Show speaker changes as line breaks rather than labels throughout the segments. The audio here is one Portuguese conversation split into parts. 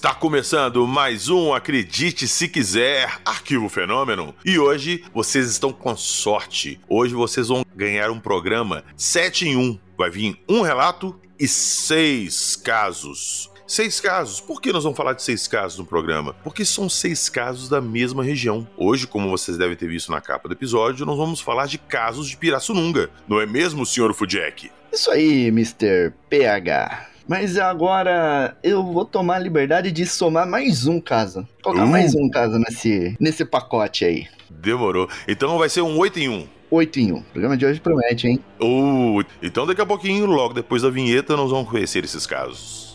Está começando mais um Acredite Se Quiser Arquivo Fenômeno. E hoje vocês estão com sorte. Hoje vocês vão ganhar um programa 7 em 1. Vai vir um relato e seis casos. Seis casos. Por que nós vamos falar de seis casos no programa? Porque são seis casos da mesma região. Hoje, como vocês devem ter visto na capa do episódio, nós vamos falar de casos de Pirassununga. Não é mesmo, senhor Fudjack?
Isso aí, Mr. PH. Mas agora eu vou tomar a liberdade de somar mais um caso. Colocar
Uh.
mais um caso nesse, nesse pacote aí.
Demorou. Então vai ser um 8 em 1.
8 em 1. O programa de hoje promete, hein?
Uh, então daqui a pouquinho, logo depois da vinheta, nós vamos conhecer esses casos.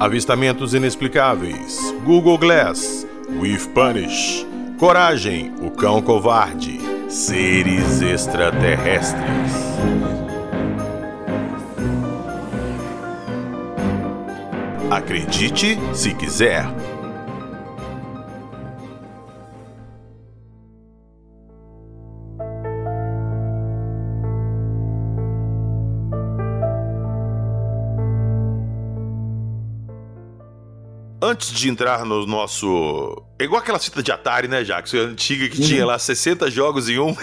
Avistamentos inexplicáveis. Google Glass. With Punish. Coragem, o cão covarde. Seres extraterrestres. Acredite se quiser. Antes de entrar no nosso. É igual aquela fita de Atari, né, Jackson? Antiga que tinha lá 60 jogos em um.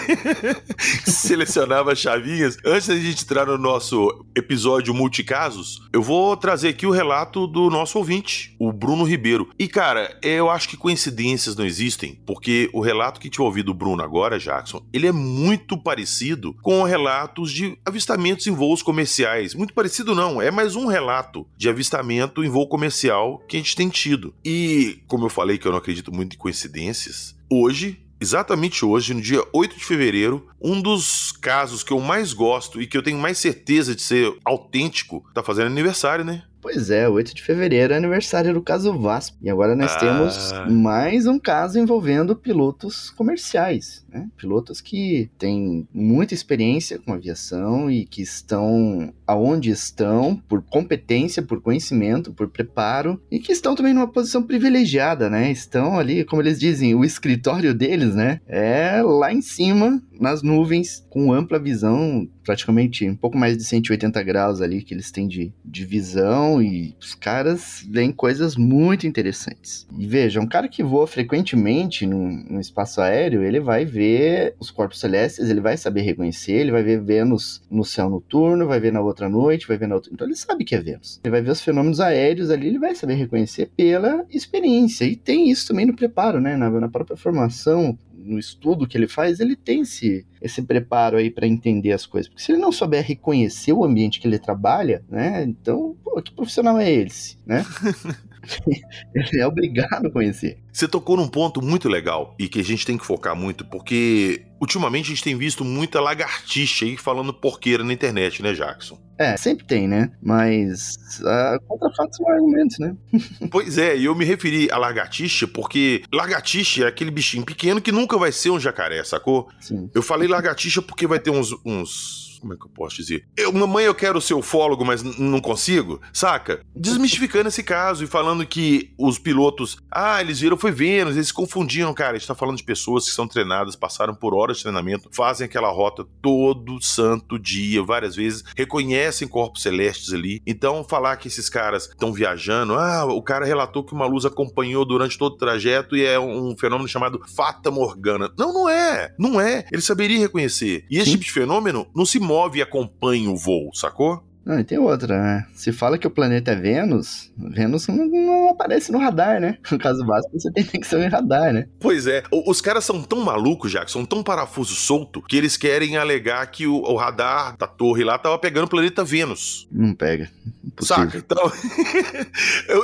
Selecionava chavinhas. Antes da gente entrar no nosso episódio multicasos, eu vou trazer aqui o relato do nosso ouvinte, o Bruno Ribeiro. E, cara, eu acho que coincidências não existem, porque o relato que a gente vai ouvir do Bruno agora, Jackson, ele é muito parecido com relatos de avistamentos em voos comerciais. Muito parecido, não. É mais um relato de avistamento em voo comercial que a gente tem tido. E, como eu falei que eu não acredito muito em coincidências, hoje, exatamente hoje, no dia 8 de fevereiro, um dos casos que eu mais gosto e que eu tenho mais certeza de ser autêntico tá fazendo aniversário, né?
Pois é, 8 de fevereiro é aniversário do caso VASP. E agora nós
Ah.
temos mais um caso envolvendo pilotos comerciais, né? Pilotos que têm muita experiência com aviação e que estão aonde estão por competência, por conhecimento, por preparo e que estão também numa posição privilegiada, né? Estão ali, como eles dizem, o escritório deles, né? É lá em cima, nas nuvens, com ampla visão, praticamente um pouco mais de 180 graus ali que eles têm de, de visão e os caras veem coisas muito interessantes. E veja, um cara que voa frequentemente no, espaço aéreo, ele vai ver os corpos celestes, ele vai saber reconhecer, ele vai ver Vênus no céu noturno, vai ver na outra noite, vai ver na outra... Então ele sabe que é Vênus. Ele vai ver os fenômenos aéreos ali, ele vai saber reconhecer pela experiência. E tem isso também no preparo, né? Na, na própria formação, no estudo que ele faz, ele tem esse, esse preparo aí para entender as coisas. Porque se ele não souber reconhecer o ambiente que ele trabalha, né? Então, pô, que profissional é esse, né? ele é obrigado a conhecer.
Você tocou num ponto muito legal e que a gente tem que focar muito, porque ultimamente a gente tem visto muita lagartixa aí falando porqueira na internet, né, Jackson?
É, sempre tem, né? Mas ah, contra fatos são argumentos, né?
Pois é, e eu me referi a lagartixa porque lagartixa é aquele bichinho pequeno que nunca vai ser um jacaré, sacou?
Sim.
Eu falei lagartixa porque vai ter uns. uns como é que eu posso dizer? Eu, mamãe, eu quero ser ufólogo, mas não consigo, saca? Desmistificando esse caso e falando que os pilotos, ah, eles viram foi Vênus, eles se confundiram, cara. A gente tá falando de pessoas que são treinadas, passaram por horas de treinamento, fazem aquela rota todo santo dia, várias vezes, reconhecem corpos celestes ali. Então, falar que esses caras estão viajando, ah, o cara relatou que uma luz acompanhou durante todo o trajeto e é um fenômeno chamado Fata Morgana. Não, não é. Não é. Ele saberia reconhecer. E esse
Sim.
tipo de fenômeno não se move e acompanha o voo, sacou?
Não, e tem outra, né? Se fala que o planeta é Vênus, Vênus não, não aparece no radar, né? No caso básico, você tem que ser em radar, né?
Pois é, o- os caras são tão malucos, são tão parafuso solto, que eles querem alegar que o, o radar da torre lá tava pegando o planeta Vênus.
Não pega. Impossível.
Saca? Então,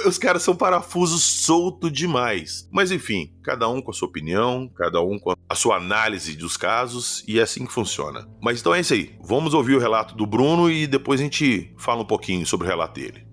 os caras são parafuso solto demais. Mas enfim, cada um com a sua opinião, cada um com a sua análise dos casos, e é assim que funciona. Mas então é isso aí. Vamos ouvir o relato do Bruno e depois a gente fala um pouquinho sobre o relato dele.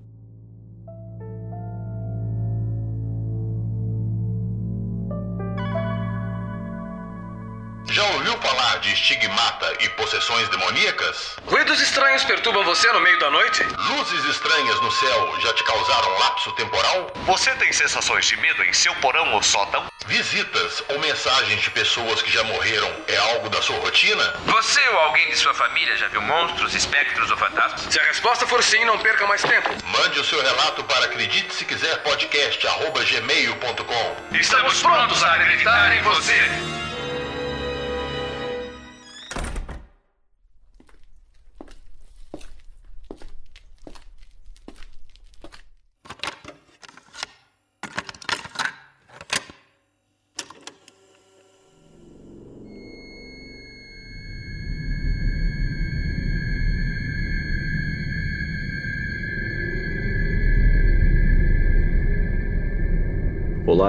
Estigmata e possessões demoníacas?
Ruídos estranhos perturbam você no meio da noite?
Luzes estranhas no céu já te causaram lapso temporal?
Você tem sensações de medo em seu porão ou sótão?
Visitas ou mensagens de pessoas que já morreram é algo da sua rotina?
Você ou alguém de sua família já viu monstros, espectros ou fantasmas? Se a resposta for sim, não perca mais tempo.
Mande o seu relato para acredite se quiser podcast@gmail.com.
Estamos prontos a acreditar em você.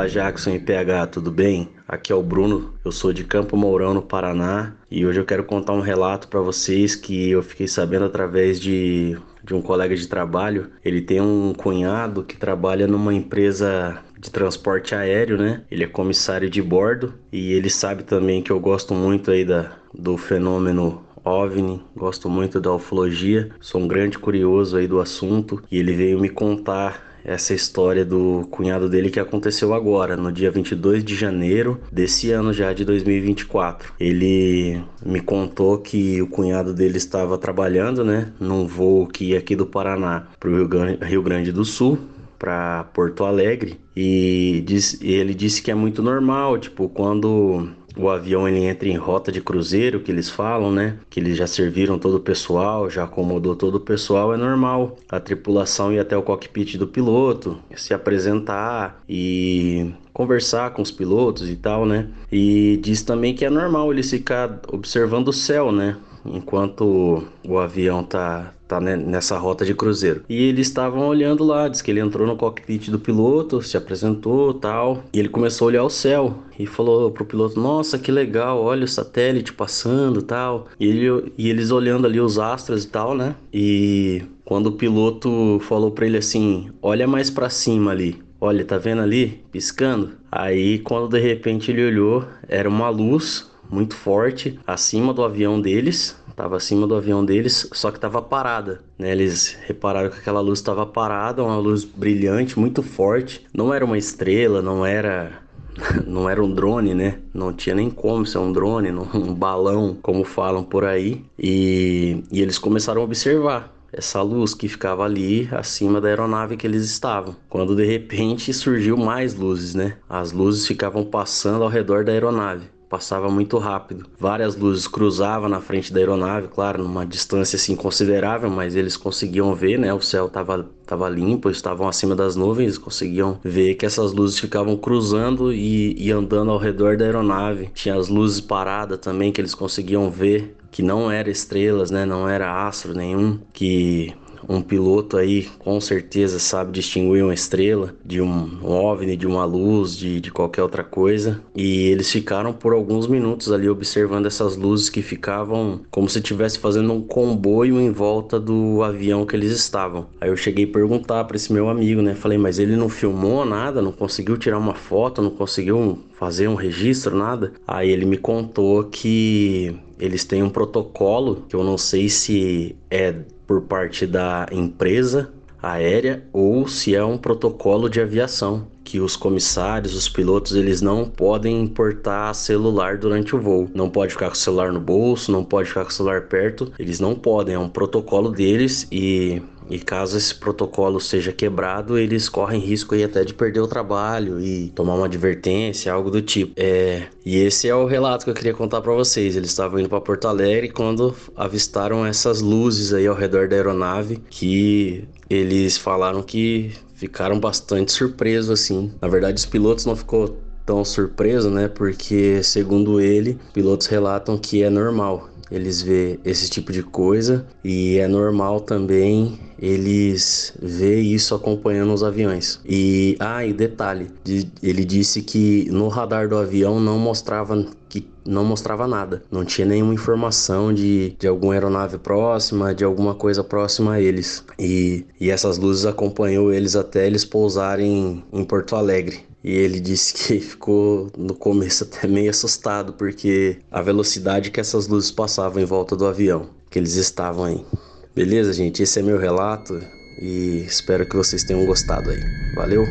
Olá, Jackson e PH, tudo bem? Aqui é o Bruno, eu sou de Campo Mourão, no Paraná, e hoje eu quero contar um relato para vocês que eu fiquei sabendo através de, de um colega de trabalho. Ele tem um cunhado que trabalha numa empresa de transporte aéreo, né? Ele é comissário de bordo e ele sabe também que eu gosto muito aí da, do fenômeno OVNI, gosto muito da ufologia, sou um grande curioso aí do assunto e ele veio me contar essa história do cunhado dele que aconteceu agora, no dia 22 de janeiro desse ano já de 2024. Ele me contou que o cunhado dele estava trabalhando, né, num voo que ia aqui do Paraná para o Rio Grande do Sul, para Porto Alegre, e ele disse que é muito normal, tipo, quando o avião ele entra em rota de cruzeiro, que eles falam, né? Que eles já serviram todo o pessoal, já acomodou todo o pessoal, é normal. A tripulação ir até o cockpit do piloto, se apresentar e conversar com os pilotos e tal, né? E diz também que é normal eles ficar observando o céu, né? enquanto o avião tá, tá nessa rota de cruzeiro. E eles estavam olhando lá, diz que ele entrou no cockpit do piloto, se apresentou tal, e ele começou a olhar o céu e falou pro piloto: Nossa, que legal, olha o satélite passando tal. E, ele, e eles olhando ali os astros e tal, né? E quando o piloto falou para ele assim: Olha mais para cima ali. Olha, tá vendo ali? Piscando. Aí, quando de repente ele olhou, era uma luz muito forte acima do avião deles, estava acima do avião deles, só que estava parada. Né? Eles repararam que aquela luz estava parada, uma luz brilhante, muito forte. Não era uma estrela, não era não era um drone, né? Não tinha nem como ser um drone, um balão, como falam por aí. E, e eles começaram a observar essa luz que ficava ali acima da aeronave que eles estavam. Quando de repente surgiu mais luzes, né? As luzes ficavam passando ao redor da aeronave passava muito rápido. Várias luzes cruzavam na frente da aeronave, claro, numa distância assim considerável, mas eles conseguiam ver, né? O céu estava tava limpo, estavam acima das nuvens, conseguiam ver que essas luzes ficavam cruzando e, e andando ao redor da aeronave. Tinha as luzes paradas também que eles conseguiam ver que não era estrelas, né? Não era astro nenhum, que um piloto aí com certeza sabe distinguir uma estrela de um, um OVNI, de uma luz, de, de qualquer outra coisa. E eles ficaram por alguns minutos ali observando essas luzes que ficavam como se estivesse fazendo um comboio em volta do avião que eles estavam. Aí eu cheguei a perguntar para esse meu amigo, né? Falei, mas ele não filmou nada, não conseguiu tirar uma foto, não conseguiu fazer um registro, nada. Aí ele me contou que eles têm um protocolo que eu não sei se é por parte da empresa aérea ou se é um protocolo de aviação que os comissários, os pilotos, eles não podem importar celular durante o voo. Não pode ficar com o celular no bolso, não pode ficar com o celular perto. Eles não podem, é um protocolo deles e e caso esse protocolo seja quebrado, eles correm risco aí até de perder o trabalho e tomar uma advertência, algo do tipo. É, e esse é o relato que eu queria contar para vocês. Eles estavam indo para Porto Alegre quando avistaram essas luzes aí ao redor da aeronave que eles falaram que ficaram bastante surpresos assim. Na verdade, os pilotos não ficou tão surpreso, né? Porque segundo ele, pilotos relatam que é normal eles vê esse tipo de coisa e é normal também eles ver isso acompanhando os aviões. E ah, e detalhe, ele disse que no radar do avião não mostrava que não mostrava nada. Não tinha nenhuma informação de, de alguma aeronave próxima, de alguma coisa próxima a eles. E, e essas luzes acompanhou eles até eles pousarem em Porto Alegre. E ele disse que ficou no começo até meio assustado, porque a velocidade que essas luzes passavam em volta do avião, que eles estavam aí. Beleza, gente? Esse é meu relato e espero que vocês tenham gostado aí. Valeu!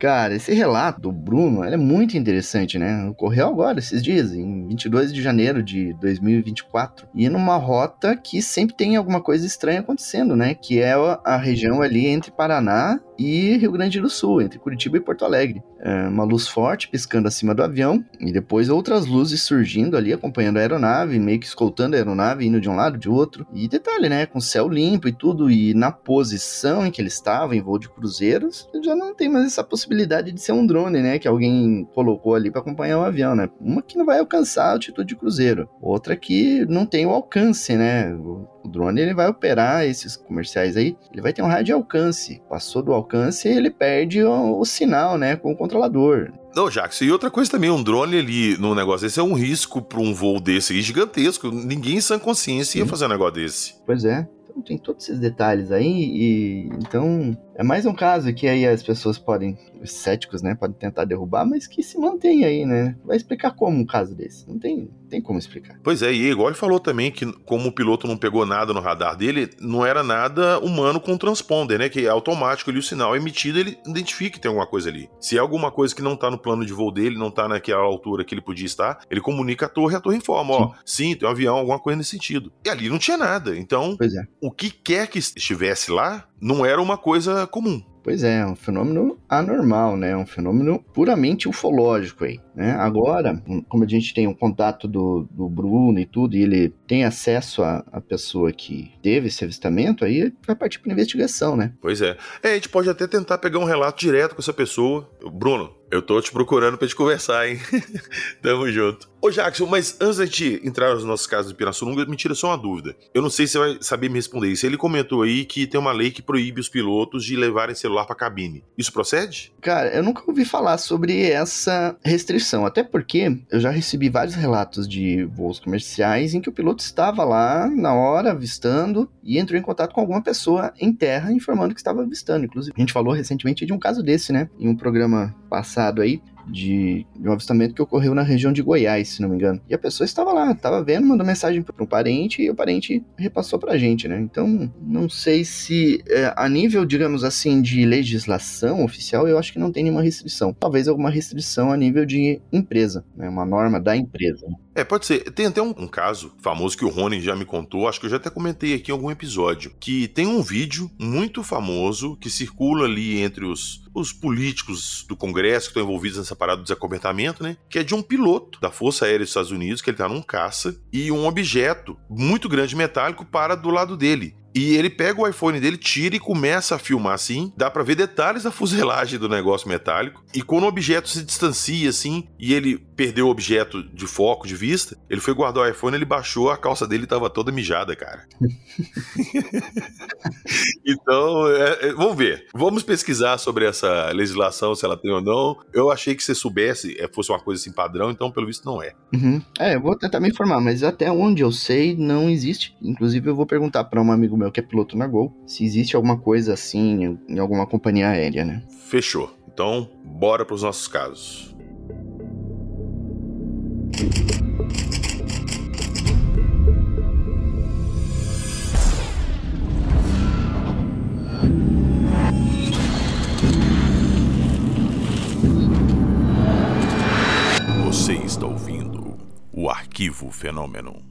Cara, esse relato do Bruno é muito interessante, né? Ocorreu agora, esses dias, em 22 de janeiro de 2024. E numa rota que sempre tem alguma coisa estranha acontecendo, né? Que é a região ali entre Paraná e Rio Grande do Sul, entre Curitiba e Porto Alegre. É uma luz forte piscando acima do avião e depois outras luzes surgindo ali, acompanhando a aeronave, meio que escoltando a aeronave, indo de um lado, de outro. E detalhe, né? Com céu limpo e tudo, e na posição em que ele estava, em voo de cruzeiros, já não tem mais essa possibilidade de ser um drone, né? Que alguém colocou ali para acompanhar o avião, né? Uma que não vai alcançar a altitude de cruzeiro, outra que não tem o alcance, né? O drone ele vai operar esses comerciais aí, ele vai ter um raio de alcance. Passou do alcance, ele perde o, o sinal, né, com o controlador.
Não, Jackson, e outra coisa também, um drone ali no negócio desse é um risco para um voo desse aí gigantesco. Ninguém em sã consciência ia fazer um negócio desse.
Pois é. Então tem todos esses detalhes aí e então é mais um caso que aí as pessoas podem, os céticos, né, podem tentar derrubar, mas que se mantém aí, né? Vai explicar como um caso desse? Não tem, tem como explicar.
Pois é, e igual ele falou também que como o piloto não pegou nada no radar dele, não era nada humano com transponder, né? Que é automático ali o sinal emitido, ele identifica que tem alguma coisa ali. Se é alguma coisa que não tá no plano de voo dele, não tá naquela altura que ele podia estar, ele comunica a torre, a torre informa, sim. ó, sim, tem um avião, alguma coisa nesse sentido. E ali não tinha nada. Então,
é.
o que quer que estivesse lá, não era uma coisa comum.
Pois é, é um fenômeno anormal, né? Um fenômeno puramente ufológico aí, né? Agora, como a gente tem o um contato do, do Bruno e tudo, e ele tem acesso à, à pessoa que teve esse avistamento, aí vai partir para investigação, né?
Pois é. é. A gente pode até tentar pegar um relato direto com essa pessoa. Bruno, eu tô te procurando pra te conversar, hein? Tamo junto. Ô, Jackson, mas antes da gente entrar nos nossos casos de Pirassununga, me tira só uma dúvida. Eu não sei se você vai saber me responder isso. Ele comentou aí que tem uma lei que proíbe os pilotos de levarem celular pra cabine. Isso procede?
Cara, eu nunca ouvi falar sobre essa restrição. Até porque eu já recebi vários relatos de voos comerciais em que o piloto estava lá na hora avistando e entrou em contato com alguma pessoa em terra informando que estava avistando. Inclusive, a gente falou recentemente de um caso desse, né? Em um programa passado aí de, de, um avistamento que ocorreu na região de Goiás, se não me engano. E a pessoa estava lá, estava vendo, mandou mensagem para um parente e o parente repassou para a gente, né? Então, não sei se é, a nível, digamos assim, de legislação oficial, eu acho que não tem nenhuma restrição. Talvez alguma restrição a nível de empresa, né? Uma norma da empresa.
É, pode ser. Tem até um, um, caso famoso que o Rony já me contou, acho que eu já até comentei aqui em algum episódio, que tem um vídeo muito famoso que circula ali entre os, os políticos do Congresso que estão envolvidos nessa parada do desacobertamento, né? Que é de um piloto da Força Aérea dos Estados Unidos, que ele tá num caça, e um objeto muito grande metálico para do lado dele. E ele pega o iPhone dele, tira e começa a filmar assim. Dá para ver detalhes da fuselagem do negócio metálico. E quando o objeto se distancia assim, e ele perdeu o objeto de foco, de vista, ele foi guardar o iPhone, ele baixou, a calça dele tava toda mijada, cara. então, é, é, vamos ver. Vamos pesquisar sobre essa legislação, se ela tem ou não. Eu achei que você soubesse, é, fosse uma coisa assim padrão, então pelo visto não é.
Uhum. É, eu vou tentar me informar, mas até onde eu sei, não existe. Inclusive, eu vou perguntar para um amigo meu que é piloto na Gol, se existe alguma coisa assim em alguma companhia aérea, né?
Fechou. Então, bora para os nossos casos. Você está ouvindo o Arquivo Fenômeno.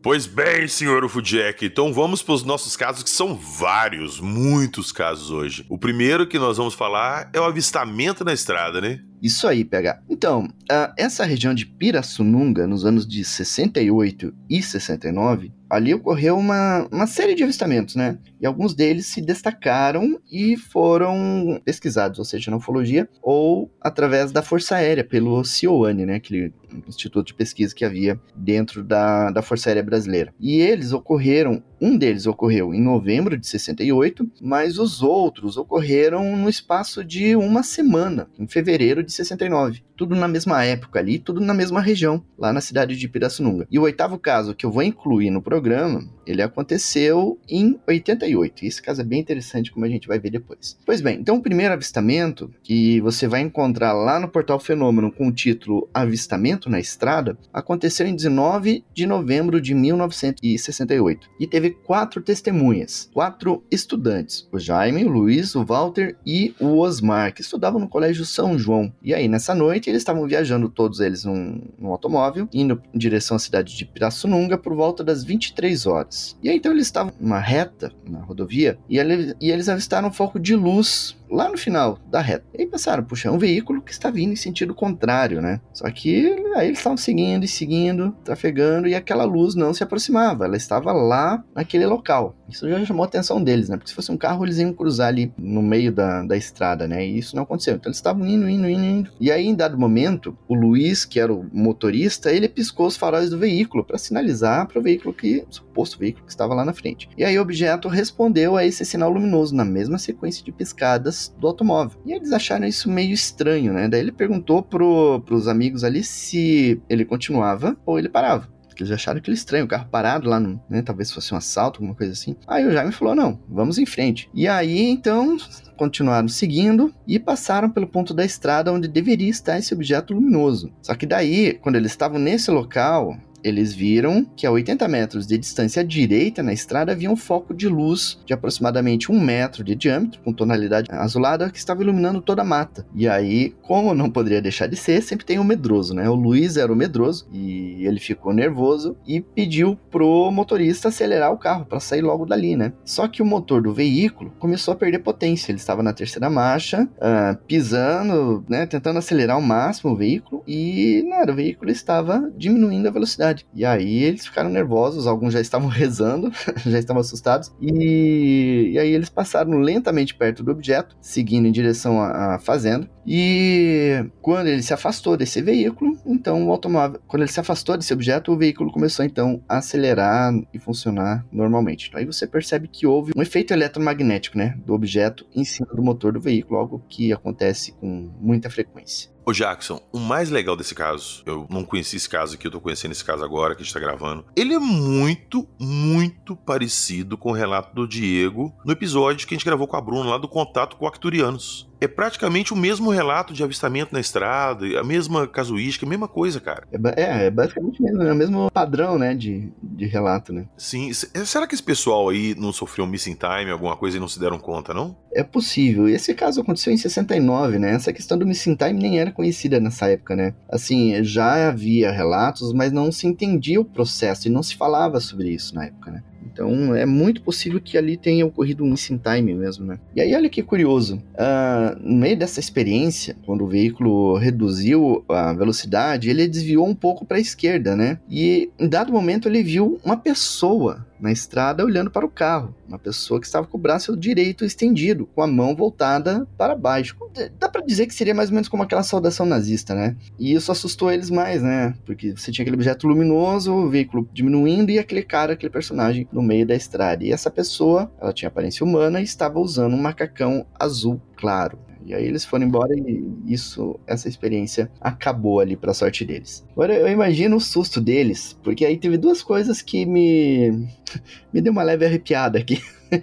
Pois bem, senhor Ufujack, então vamos para os nossos casos, que são vários, muitos casos hoje. O primeiro que nós vamos falar é o avistamento na estrada, né?
Isso aí, PH. Então, essa região de Pirassununga, nos anos de 68 e 69, ali ocorreu uma, uma série de avistamentos, né? E alguns deles se destacaram e foram pesquisados, ou seja, na ufologia, ou através da Força Aérea, pelo CIOANE, né? Aquele instituto de pesquisa que havia dentro da, da Força Aérea Brasileira. E eles ocorreram, um deles ocorreu em novembro de 68, mas os outros ocorreram no espaço de uma semana, em fevereiro de 69. Tudo na mesma época ali, tudo na mesma região, lá na cidade de Pirassununga. E o oitavo caso que eu vou incluir no programa, ele aconteceu em 88. Esse caso é bem interessante, como a gente vai ver depois. Pois bem, então o primeiro avistamento que você vai encontrar lá no portal Fenômeno com o título Avistamento na Estrada aconteceu em 19 de novembro de 1968 e teve quatro testemunhas, quatro estudantes: o Jaime, o Luiz, o Walter e o Osmar, que estudavam no Colégio São João. E aí, nessa noite, eles estavam viajando todos eles num, num automóvel, indo em direção à cidade de Pirassununga por volta das 23 horas. E aí então eles estavam numa reta na rodovia e, e eles avistaram um foco de luz lá no final da reta. E aí pensaram, puxa, é um veículo que está vindo em sentido contrário, né? Só que aí eles estavam seguindo e seguindo, trafegando, e aquela luz não se aproximava, ela estava lá naquele local. Isso já chamou a atenção deles, né? Porque se fosse um carro, eles iam cruzar ali no meio da, da estrada, né? E isso não aconteceu. Então eles estavam indo, indo, indo, indo. E aí, em dado momento, o Luiz, que era o motorista, ele piscou os faróis do veículo para sinalizar para o veículo que, o suposto veículo que estava lá na frente. E aí o objeto respondeu a esse sinal luminoso na mesma sequência de piscadas do automóvel. E eles acharam isso meio estranho, né? Daí ele perguntou pro, pros amigos ali se ele continuava ou ele parava porque eles acharam aquilo estranho, o carro parado lá, no, né, talvez fosse um assalto, alguma coisa assim. Aí o Jaime falou, não, vamos em frente. E aí, então, continuaram seguindo e passaram pelo ponto da estrada onde deveria estar esse objeto luminoso. Só que daí, quando eles estavam nesse local, eles viram que a 80 metros de distância à direita na estrada havia um foco de luz de aproximadamente um metro de diâmetro, com tonalidade azulada, que estava iluminando toda a mata. E aí, como não poderia deixar de ser, sempre tem o um medroso, né? O Luiz era o medroso e ele ficou nervoso e pediu pro motorista acelerar o carro para sair logo dali, né? Só que o motor do veículo começou a perder potência. Ele estava na terceira marcha, uh, pisando, né? Tentando acelerar ao máximo o veículo e nada, o veículo estava diminuindo a velocidade cidade. E aí eles ficaram nervosos, alguns já estavam rezando, já estavam assustados, e, e aí eles passaram lentamente perto do objeto, seguindo em direção à, à fazenda. E quando ele se afastou desse veículo, então o automóvel, quando ele se afastou desse objeto, o veículo começou então a acelerar e funcionar normalmente. Então, aí você percebe que houve um efeito eletromagnético, né, do objeto em cima do motor do veículo, algo que acontece com muita frequência.
Ô Jackson, o mais legal desse caso, eu não conheci esse caso aqui, eu tô conhecendo esse caso agora que a gente tá gravando. Ele é muito, muito parecido com o relato do Diego no episódio que a gente gravou com a Bruna lá do contato com Acturianos é praticamente o mesmo relato de avistamento na estrada, a mesma casuística, a mesma coisa, cara.
É, é, é basicamente mesmo, é o mesmo padrão, né, de, de relato, né?
Sim. É, será que esse pessoal aí não sofreu um missing time, alguma coisa e não se deram conta, não?
É possível. Esse caso aconteceu em 69, né? Essa questão do missing time nem era conhecida nessa época, né? Assim, já havia relatos, mas não se entendia o processo e não se falava sobre isso na época, né? Então é muito possível que ali tenha ocorrido um missing time mesmo, né? E aí olha que curioso, uh, no meio dessa experiência, quando o veículo reduziu a velocidade, ele desviou um pouco para a esquerda, né? E em dado momento ele viu uma pessoa na estrada olhando para o carro. Uma pessoa que estava com o braço direito estendido, com a mão voltada para baixo. Dá para dizer que seria mais ou menos como aquela saudação nazista, né? E isso assustou eles mais, né? Porque você tinha aquele objeto luminoso, o veículo diminuindo e aquele cara, aquele personagem no meio da estrada. E essa pessoa, ela tinha aparência humana e estava usando um macacão azul claro. E aí eles foram embora e isso, essa experiência acabou ali pra sorte deles. Agora eu imagino o susto deles, porque aí teve duas coisas que me me deu uma leve arrepiada aqui.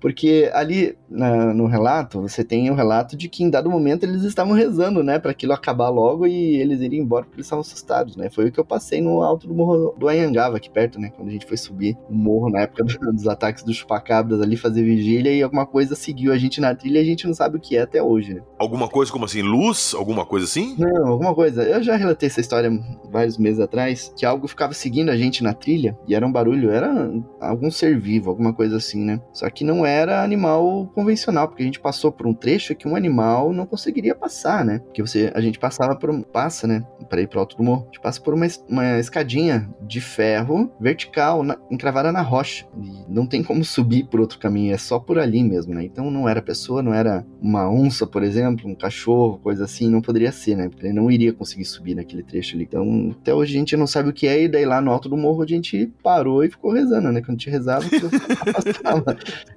Porque ali na, no relato, você tem o um relato de que em dado momento eles estavam rezando, né, para aquilo acabar logo e eles irem embora porque eles estavam assustados, né? Foi o que eu passei no alto do morro do Anhangava, aqui perto, né, quando a gente foi subir o morro na época dos ataques dos chupacabras ali, fazer vigília e alguma coisa seguiu a gente na trilha e a gente não sabe o que é até hoje, né?
Alguma coisa como assim, luz? Alguma coisa assim?
Não, alguma coisa. Eu já relatei essa história vários meses atrás, que algo ficava seguindo a gente na trilha e era um barulho, era algum ser vivo, alguma coisa assim, né? Só que não era animal convencional, porque a gente passou por um trecho que um animal não conseguiria passar, né? Porque você, a gente passava por um, passa, né? Para ir pro alto do morro, a gente passa por uma, uma escadinha de ferro vertical na, encravada na rocha. E não tem como subir por outro caminho, é só por ali mesmo, né? Então não era pessoa, não era uma onça, por exemplo, um cachorro, coisa assim, não poderia ser, né? Porque ele não iria conseguir subir naquele trecho ali. Então, até hoje a gente não sabe o que é, e daí lá no alto do morro a gente parou e ficou rezando, né? Quando a gente rezava, afastava.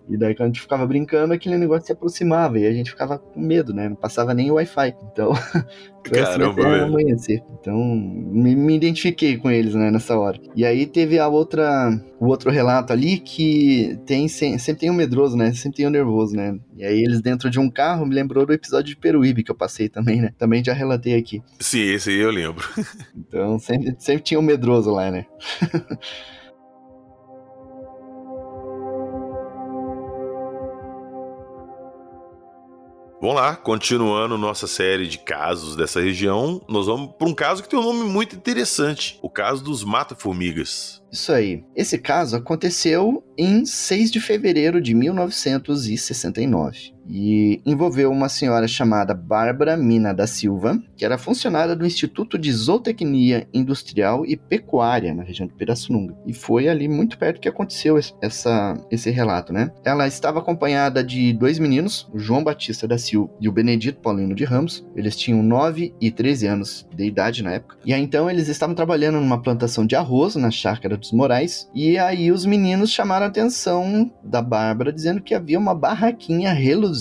e daí quando a gente ficava brincando, aquele negócio se aproximava e a gente ficava com medo, né? Não passava nem o Wi-Fi. Então,
Caramba, velho.
amanhecer. Então, me, me, identifiquei com eles, né, nessa hora. E aí teve a outra, o outro relato ali que tem sempre tem o um medroso, né? Sempre tem o um nervoso, né? E aí eles dentro de um carro me lembrou do episódio de Peruíbe que eu passei também, né? Também já relatei aqui.
Sim, esse aí eu lembro.
então, sempre, sempre tinha o um medroso lá, né?
Vamos lá, continuando nossa série de casos dessa região, nós vamos para um caso que tem um nome muito interessante: o caso dos mata-formigas.
Isso aí. Esse caso aconteceu em 6 de fevereiro de 1969 e envolveu uma senhora chamada Bárbara Mina da Silva, que era funcionária do Instituto de Zootecnia Industrial e Pecuária na região de Pirassununga. E foi ali muito perto que aconteceu essa, esse relato, né? Ela estava acompanhada de dois meninos, o João Batista da Silva e o Benedito Paulino de Ramos. Eles tinham 9 e 13 anos de idade na época. E aí então eles estavam trabalhando numa plantação de arroz na chácara dos Morais. E aí os meninos chamaram a atenção da Bárbara dizendo que havia uma barraquinha reluzente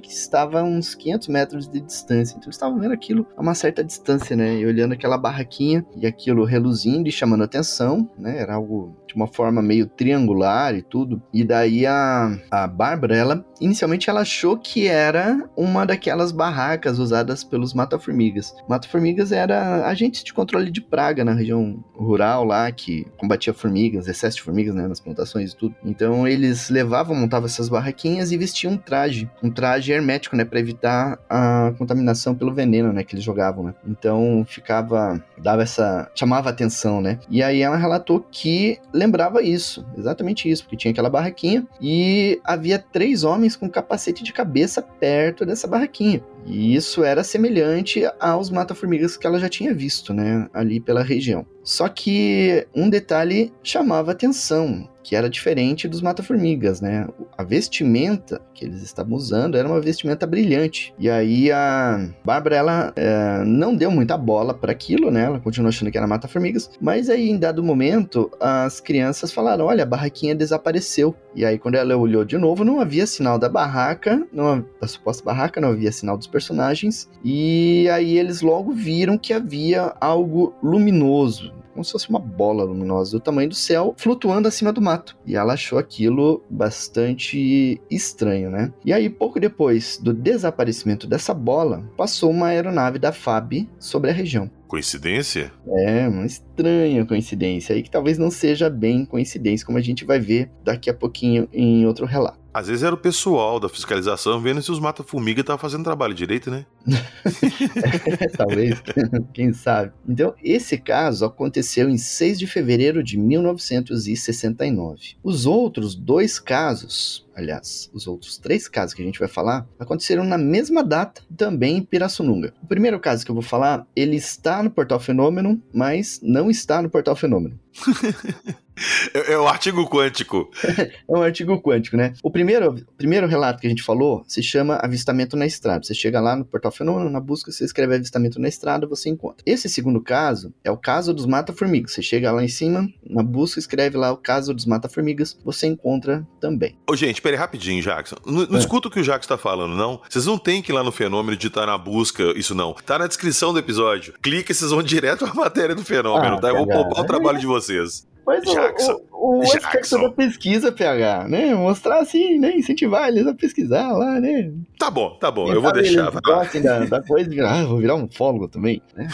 que estava a uns 500 metros de distância. Então eles estavam vendo aquilo a uma certa distância, né? E olhando aquela barraquinha e aquilo reluzindo e chamando atenção, né? Era algo de uma forma meio triangular e tudo. E daí a, a Bárbara, ela inicialmente ela achou que era uma daquelas barracas usadas pelos mata-formigas. Mata-formigas era agentes de controle de praga na região rural lá que combatia formigas, excesso de formigas, né, nas plantações e tudo. Então eles levavam, montavam essas barraquinhas e vestiam um traje, um traje hermético, né, para evitar a contaminação pelo veneno, né, que eles jogavam, né. Então ficava dava essa chamava atenção, né? E aí ela relatou que lembrava isso, exatamente isso, porque tinha aquela barraquinha e havia três homens com capacete de cabeça perto dessa barraquinha. E isso era semelhante aos mata-formigas que ela já tinha visto, né, ali pela região. Só que um detalhe chamava atenção que era diferente dos mata-formigas, né? A vestimenta que eles estavam usando era uma vestimenta brilhante. E aí a Bárbara, ela é, não deu muita bola para aquilo, né? Ela continuou achando que era mata-formigas. Mas aí, em dado momento, as crianças falaram: olha, a barraquinha desapareceu. E aí, quando ela olhou de novo, não havia sinal da barraca, não, da suposta barraca, não havia sinal dos personagens. E aí eles logo viram que havia algo luminoso como se fosse uma bola luminosa do tamanho do céu flutuando acima do mato. E ela achou aquilo bastante estranho, né? E aí, pouco depois do desaparecimento dessa bola, passou uma aeronave da FAB sobre a região.
Coincidência?
É, uma estranha coincidência aí que talvez não seja bem coincidência, como a gente vai ver daqui a pouquinho em outro relato.
Às vezes era o pessoal da fiscalização vendo se os mata-formiga estavam fazendo trabalho direito, né?
Talvez, quem sabe. Então, esse caso aconteceu em 6 de fevereiro de 1969. Os outros dois casos aliás, os outros três casos que a gente vai falar, aconteceram na mesma data, também em Pirassununga. O primeiro caso que eu vou falar, ele está no Portal Fenômeno, mas não está no Portal Fenômeno.
É, é o artigo quântico.
é um artigo quântico, né? O primeiro, primeiro relato que a gente falou se chama avistamento na estrada. Você chega lá no portal Fenômeno, na busca, você escreve avistamento na estrada, você encontra. Esse segundo caso é o caso dos mata-formigas. Você chega lá em cima, na busca, escreve lá o caso dos mata-formigas, você encontra também.
Ô, gente, peraí rapidinho, Jackson. Não, não é. escuta o que o Jackson tá falando, não. Vocês não tem que ir lá no Fenômeno digitar na busca isso, não. Tá na descrição do episódio. Clica e vocês vão direto à matéria do Fenômeno, ah, tá? Eu vou poupar o trabalho de vocês.
Mas Jackson. o, o, o aspecto da pesquisa, PH, né? Mostrar assim, né? Incentivar eles a pesquisar lá, né?
Tá bom, tá bom, eu vou deixar.
Gostem da, da coisa ah, vou virar um fólogo também, né?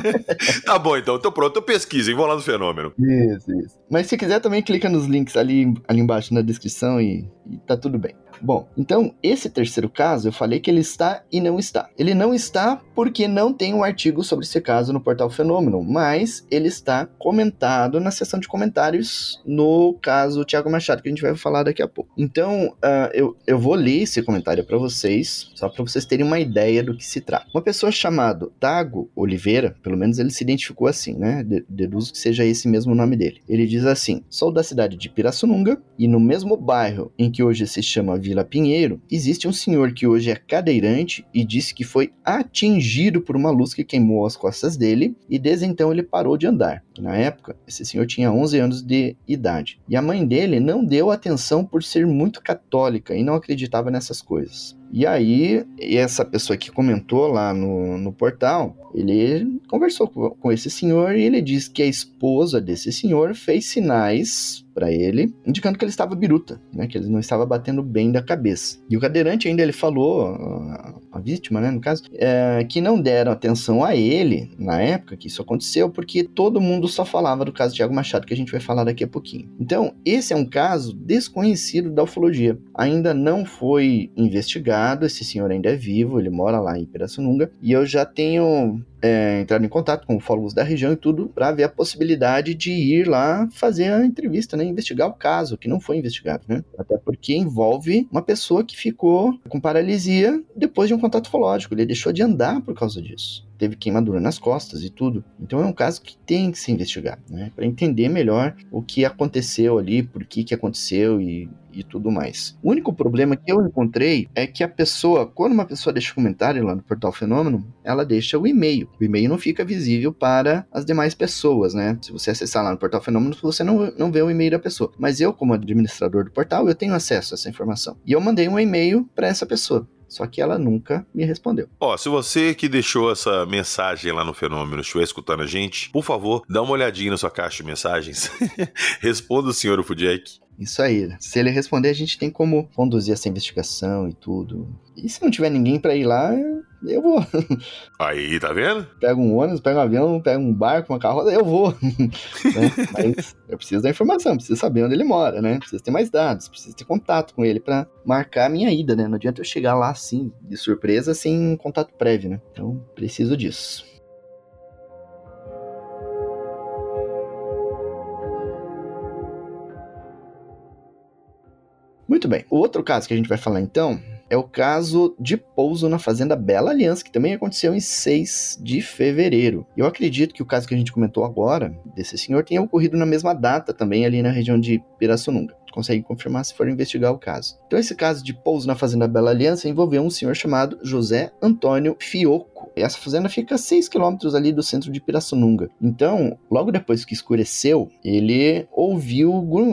tá bom, então, tô pronto, eu pesquiso, vou lá no fenômeno.
Isso, isso. Mas se quiser também clica nos links ali, ali embaixo na descrição e, e tá tudo bem. Bom, então esse terceiro caso eu falei que ele está e não está. Ele não está porque não tem um artigo sobre esse caso no portal Fenômeno, mas ele está comentado na seção de comentários no caso Tiago Machado, que a gente vai falar daqui a pouco. Então uh, eu, eu vou ler esse comentário para vocês, só para vocês terem uma ideia do que se trata. Uma pessoa chamada Tago Oliveira, pelo menos ele se identificou assim, né? Deduzo que seja esse mesmo nome dele. Ele diz assim: sou da cidade de Pirassununga e no mesmo bairro em que hoje se chama Vila Pinheiro, existe um senhor que hoje é cadeirante e disse que foi atingido por uma luz que queimou as costas dele e desde então ele parou de andar. Na época, esse senhor tinha 11 anos de idade e a mãe dele não deu atenção por ser muito católica e não acreditava nessas coisas. E aí, essa pessoa que comentou lá no, no portal, ele conversou com esse senhor e ele disse que a esposa desse senhor fez sinais para ele, indicando que ele estava biruta, né, que ele não estava batendo bem da cabeça. E o cadeirante ainda ele falou, a, vítima, né, no caso, é, que não deram atenção a ele na época que isso aconteceu, porque todo mundo só falava do caso de Tiago Machado, que a gente vai falar daqui a pouquinho. Então, esse é um caso desconhecido da ufologia. Ainda não foi investigado, esse senhor ainda é vivo, ele mora lá em Pirassununga, e eu já tenho é, entrado em contato com ufólogos da região e tudo para ver a possibilidade de ir lá fazer a entrevista, né, investigar o caso que não foi investigado, né? Até porque envolve uma pessoa que ficou com paralisia depois de um contato ufológico, ele deixou de andar por causa disso teve queimadura nas costas e tudo. Então é um caso que tem que ser investigado, né? Para entender melhor o que aconteceu ali, por que que aconteceu e, e tudo mais. O único problema que eu encontrei é que a pessoa, quando uma pessoa deixa um comentário lá no Portal Fenômeno, ela deixa o e-mail. O e-mail não fica visível para as demais pessoas, né? Se você acessar lá no Portal Fenômeno, você não, não vê o e-mail da pessoa. Mas eu, como administrador do portal, eu tenho acesso a essa informação. E eu mandei um e-mail para essa pessoa. Só que ela nunca me respondeu.
Ó, se você que deixou essa mensagem lá no Fenômeno estiver escutando a gente, por favor, dá uma olhadinha na sua caixa de mensagens. Responda o senhor Ufudjek.
Isso aí. Se ele responder, a gente tem como conduzir essa investigação e tudo. E se não tiver ninguém para ir lá, eu vou.
Aí, tá vendo?
Pego um ônibus, pego um avião, pego um barco, uma carroça, eu vou. né? Mas eu preciso da informação, preciso saber onde ele mora, né? Preciso ter mais dados, preciso ter contato com ele para marcar a minha ida, né? Não adianta eu chegar lá assim, de surpresa, sem contato prévio, né? Então, preciso disso. Muito bem. O outro caso que a gente vai falar então é o caso de pouso na Fazenda Bela Aliança, que também aconteceu em 6 de fevereiro. Eu acredito que o caso que a gente comentou agora, desse senhor, tenha ocorrido na mesma data também ali na região de Pirassununga consegue confirmar se for investigar o caso. Então, esse caso de pouso na Fazenda Bela Aliança envolveu um senhor chamado José Antônio Fioco. Essa fazenda fica a 6 quilômetros ali do centro de Pirassununga. Então, logo depois que escureceu, ele ouviu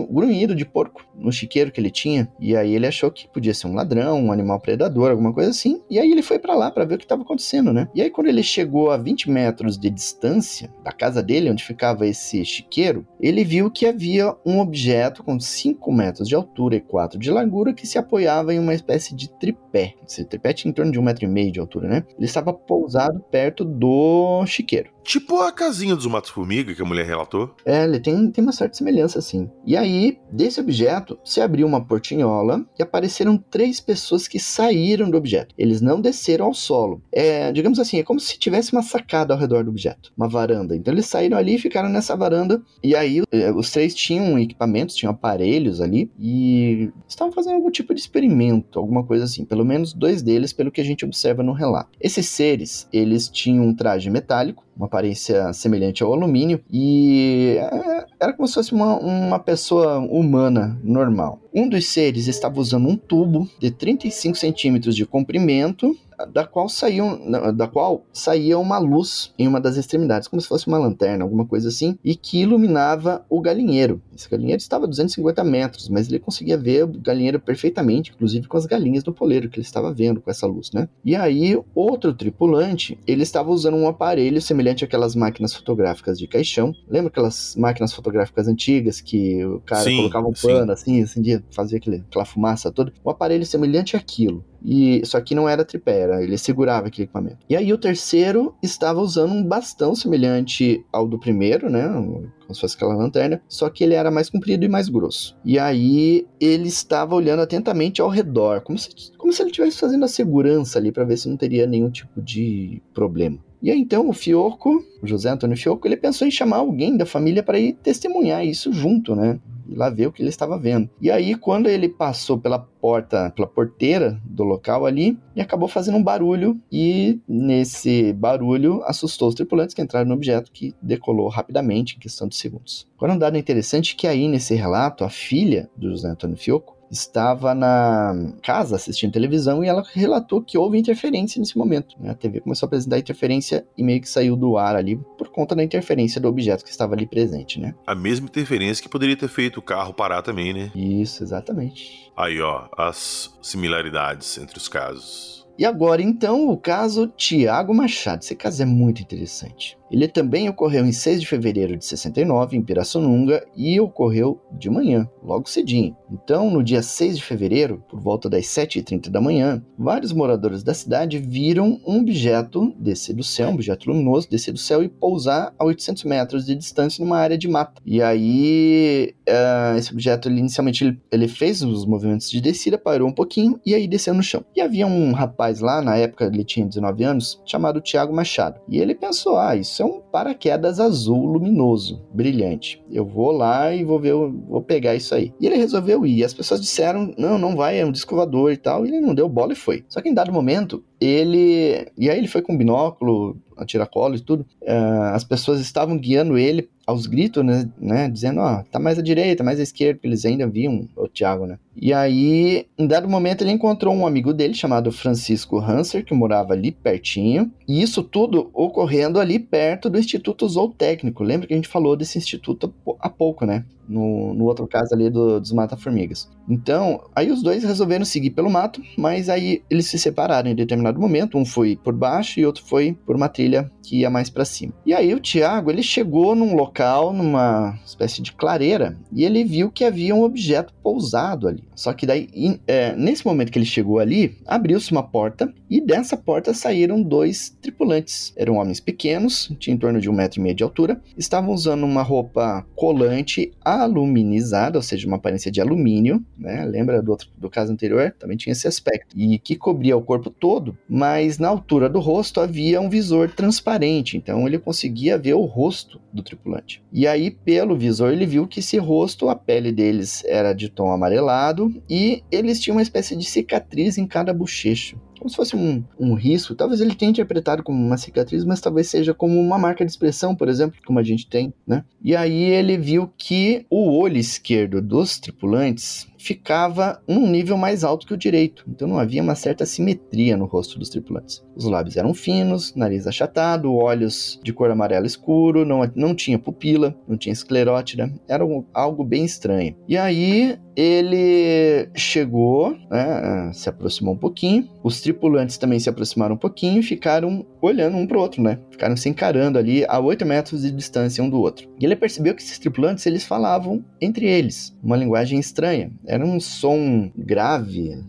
grunhido de porco no chiqueiro que ele tinha. E aí ele achou que podia ser um ladrão, um animal predador, alguma coisa assim. E aí ele foi para lá para ver o que estava acontecendo, né? E aí quando ele chegou a 20 metros de distância da casa dele, onde ficava esse chiqueiro, ele viu que havia um objeto com 5 metros de altura e 4 de largura que se apoiava em uma espécie de tripé. Esse tripé tinha em torno de um metro e meio de altura, né? Ele estava pousado perto do chiqueiro.
Tipo a casinha dos matos-formiga que a mulher relatou.
É, ele tem, tem uma certa semelhança, assim. E aí, desse objeto, se abriu uma portinhola e apareceram três pessoas que saíram do objeto. Eles não desceram ao solo. É, digamos assim, é como se tivesse uma sacada ao redor do objeto, uma varanda. Então eles saíram ali e ficaram nessa varanda. E aí, é, os três tinham equipamentos, tinham aparelhos ali e estavam fazendo algum tipo de experimento, alguma coisa assim. Pelo menos dois deles, pelo que a gente observa no relato. Esses seres, eles tinham um traje metálico uma aparência semelhante ao alumínio, e é, era como se fosse uma, uma pessoa humana normal. Um dos seres estava usando um tubo de 35 centímetros de comprimento da qual saiu, da qual saía uma luz em uma das extremidades, como se fosse uma lanterna, alguma coisa assim, e que iluminava o galinheiro. Esse galinheiro estava a 250 metros, mas ele conseguia ver o galinheiro perfeitamente, inclusive com as galinhas do poleiro que ele estava vendo com essa luz, né? E aí, outro tripulante, ele estava usando um aparelho semelhante àquelas máquinas fotográficas de caixão. Lembra aquelas máquinas fotográficas antigas que o cara sim, colocava um pano sim. assim, assim, fazia aquele, aquela fumaça toda? Um aparelho semelhante àquilo E só que não era tripé, era, ele segurava aquele equipamento. E aí o terceiro estava usando um bastão semelhante ao do primeiro, né? Como se fosse aquela lanterna, só que ele era mais comprido e mais grosso. E aí ele estava olhando atentamente ao redor, como se, como se ele estivesse fazendo a segurança ali para ver se não teria nenhum tipo de problema. E aí então o Fioco, o José Antônio Fioco, ele pensou em chamar alguém da família para ir testemunhar isso junto, né? E lá ver o que ele estava vendo. E aí quando ele passou pela porta, pela porteira do local ali, ele acabou fazendo um barulho e nesse barulho assustou os tripulantes que entraram no objeto que decolou rapidamente em questão de segundos. Agora um dado interessante é que aí nesse relato a filha do José Antônio Fioco estava na casa assistindo televisão e ela relatou que houve interferência nesse momento. A TV começou a apresentar interferência e meio que saiu do ar ali por conta da interferência do objeto que estava ali presente, né?
A mesma interferência que poderia ter feito o carro parar também, né?
Isso, exatamente.
Aí, ó, as similaridades entre os casos.
E agora, então, o caso Tiago Machado. Esse caso é muito interessante. Ele também ocorreu em 6 de fevereiro de 69, em Pirassununga, e ocorreu de manhã, logo cedinho. Então, no dia 6 de fevereiro, por volta das 7h30 da manhã, vários moradores da cidade viram um objeto descer do céu, um objeto luminoso, descer do céu e pousar a 800 metros de distância numa área de mata. E aí, uh, esse objeto, ele, inicialmente, ele, ele fez os movimentos de descida, parou um pouquinho e aí desceu no chão. E havia um rapaz lá, na época ele tinha 19 anos, chamado Tiago Machado. E ele pensou, ah, isso é um paraquedas azul luminoso, brilhante. Eu vou lá e vou ver, vou pegar isso aí. E ele resolveu ir. As pessoas disseram: não, não vai, é um descovador e tal. E ele não deu bola e foi. Só que em dado momento, ele. E aí ele foi com binóculo, a tiracolo e tudo. Uh, as pessoas estavam guiando ele aos gritos, né, né dizendo, ó, oh, tá mais à direita, mais à esquerda, porque eles ainda viam o Thiago, né. E aí, em dado momento, ele encontrou um amigo dele chamado Francisco Hanser, que morava ali pertinho, e isso tudo ocorrendo ali perto do Instituto Zootécnico. Lembra que a gente falou desse instituto há pouco, né? No, no outro caso ali do, dos Mata-Formigas. Então, aí os dois resolveram seguir pelo mato, mas aí eles se separaram em determinado momento. Um foi por baixo e outro foi por uma trilha que ia mais para cima. E aí o Tiago, ele chegou num local, numa espécie de clareira, e ele viu que havia um objeto pousado ali. Só que daí, é, nesse momento que ele chegou ali, abriu-se uma porta e dessa porta saíram dois tripulantes. Eram homens pequenos, tinham em torno de um metro e meio de altura, estavam usando uma roupa colante aluminizada, ou seja, uma aparência de alumínio, né? Lembra do, outro, do caso anterior? Também tinha esse aspecto. E que cobria o corpo todo, mas na altura do rosto havia um visor transparente, então ele conseguia ver o rosto do tripulante. E aí, pelo visor, ele viu que esse rosto, a pele deles era de tom amarelado e eles tinham uma espécie de cicatriz em cada bochecho como se fosse um, um risco. Talvez ele tenha interpretado como uma cicatriz, mas talvez seja como uma marca de expressão, por exemplo, como a gente tem, né? E aí ele viu que o olho esquerdo dos tripulantes ficava um nível mais alto que o direito, então não havia uma certa simetria no rosto dos tripulantes. Os lábios eram finos, nariz achatado, olhos de cor amarelo escuro, não, não tinha pupila, não tinha esclerótida, era algo bem estranho. E aí ele chegou, né, se aproximou um pouquinho, os tripulantes também se aproximaram um pouquinho e ficaram olhando um para o outro, né? Ficaram se encarando ali a 8 metros de distância um do outro. E ele percebeu que esses tripulantes eles falavam entre eles, uma linguagem estranha. Era um som grave,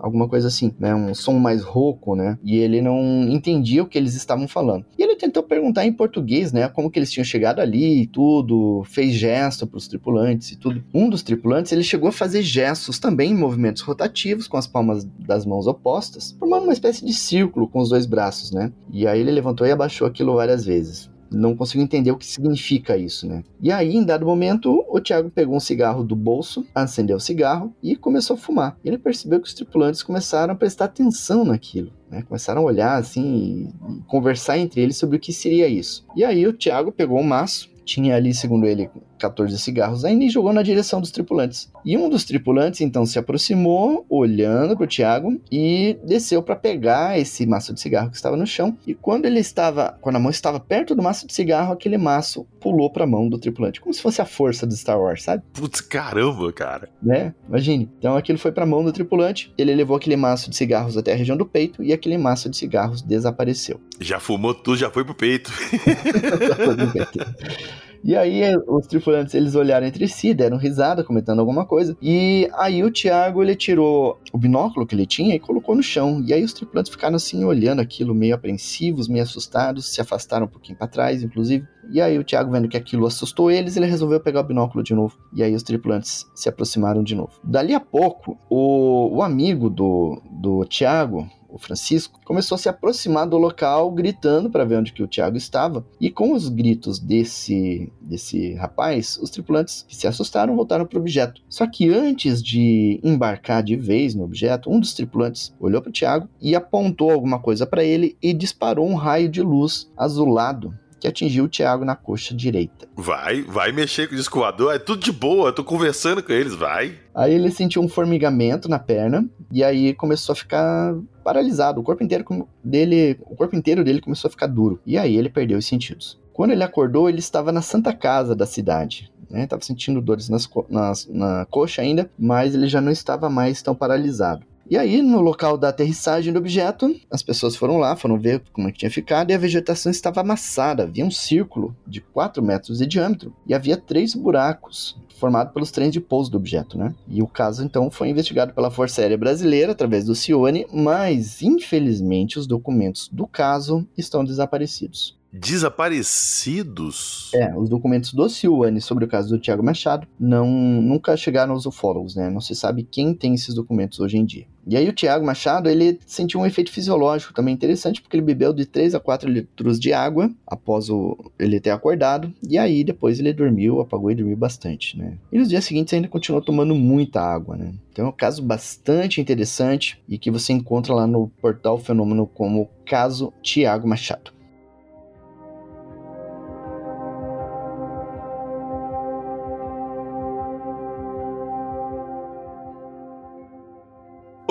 alguma coisa assim, né? Um som mais rouco, né? E ele não entendia o que eles estavam falando. E ele tentou perguntar em português, né? Como que eles tinham chegado ali e tudo, fez gesto para os tripulantes e tudo. Um dos tripulantes, ele chegou a fazer gestos também em movimentos rotativos com as palmas das mãos opostas, formando uma espécie de círculo com os dois braços, né? E aí ele levantou e abaixou aquilo várias vezes não consigo entender o que significa isso, né? E aí, em dado momento, o Thiago pegou um cigarro do bolso, acendeu o cigarro e começou a fumar. Ele percebeu que os tripulantes começaram a prestar atenção naquilo. Né? Começaram a olhar assim e conversar entre eles sobre o que seria isso. E aí o Thiago pegou um maço, tinha ali, segundo ele, 14 cigarros ainda e jogou na direção dos tripulantes. E um dos tripulantes então se aproximou, olhando para o Tiago e desceu para pegar esse maço de cigarro que estava no chão. E quando ele estava, quando a mão estava perto do maço de cigarro, aquele maço pulou para a mão do tripulante, como se fosse a força do Star Wars, sabe?
Putz, caramba, cara.
Né? Imagine. Então aquilo foi para a mão do tripulante, ele levou aquele maço de cigarros até a região do peito e aquele maço de cigarros desapareceu.
Já fumou tudo, já foi pro peito.
E aí os tripulantes eles olharam entre si, deram risada, comentando alguma coisa. E aí o Thiago ele tirou o binóculo que ele tinha e colocou no chão. E aí os tripulantes ficaram assim olhando aquilo, meio apreensivos, meio assustados, se afastaram um pouquinho para trás, inclusive. E aí o Thiago vendo que aquilo assustou eles, ele resolveu pegar o binóculo de novo. E aí os tripulantes se aproximaram de novo. Dali a pouco, o, o amigo do, do Thiago, o Francisco, começou a se aproximar do local, gritando para ver onde que o Tiago estava. E com os gritos desse, desse rapaz, os tripulantes que se assustaram voltaram para o objeto. Só que antes de embarcar de vez no objeto, um dos tripulantes olhou para o Tiago e apontou alguma coisa para ele e disparou um raio de luz azulado que atingiu o Thiago na coxa direita.
Vai, vai mexer com o disco voador, é tudo de boa, eu tô conversando com eles, vai.
Aí ele sentiu um formigamento na perna e aí começou a ficar paralisado. O corpo inteiro dele, o corpo inteiro dele começou a ficar duro. E aí ele perdeu os sentidos. Quando ele acordou, ele estava na Santa Casa da cidade. Né? Tava sentindo dores nas, nas, na coxa ainda, mas ele já não estava mais tão paralisado. E aí, no local da aterrissagem do objeto, as pessoas foram lá, foram ver como é que tinha ficado, e a vegetação estava amassada. Havia um círculo de 4 metros de diâmetro e havia três buracos formados pelos trens de pouso do objeto, né? E o caso, então, foi investigado pela Força Aérea Brasileira através do Cione, mas, infelizmente, os documentos do caso estão desaparecidos.
Desaparecidos?
É, os documentos do Ciuane sobre o caso do Tiago Machado não, nunca chegaram aos ufólogos, né? Não se sabe quem tem esses documentos hoje em dia. E aí o Tiago Machado, ele sentiu um efeito fisiológico também interessante, porque ele bebeu de 3 a 4 litros de água após o, ele ter acordado, e aí depois ele dormiu, apagou e dormiu bastante, né? E nos dias seguintes ainda continuou tomando muita água, né? Então é um caso bastante interessante e que você encontra lá no portal Fenômeno como caso Tiago Machado.